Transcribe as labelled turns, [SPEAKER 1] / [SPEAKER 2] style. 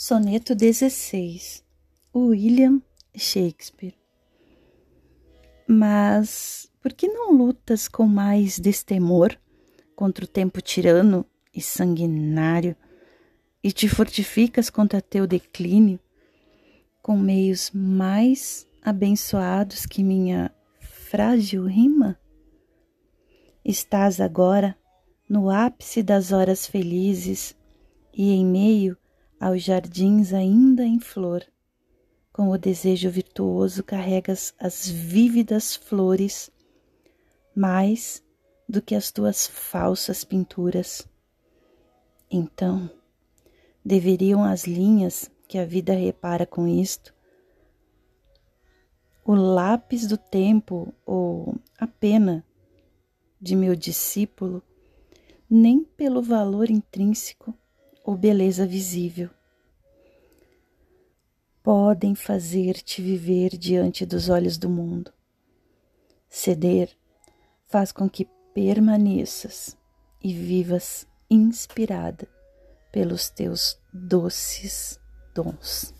[SPEAKER 1] Soneto 16 William Shakespeare Mas por que não lutas com mais destemor contra o tempo tirano e sanguinário e te fortificas contra teu declínio com meios mais abençoados que minha frágil rima? Estás agora no ápice das horas felizes e em meio aos jardins ainda em flor. Com o desejo virtuoso carregas as vívidas flores, mais do que as tuas falsas pinturas. Então, deveriam as linhas que a vida repara com isto, o lápis do tempo ou a pena de meu discípulo, nem pelo valor intrínseco ou beleza visível. Podem fazer-te viver diante dos olhos do mundo. Ceder faz com que permaneças e vivas inspirada pelos teus doces dons.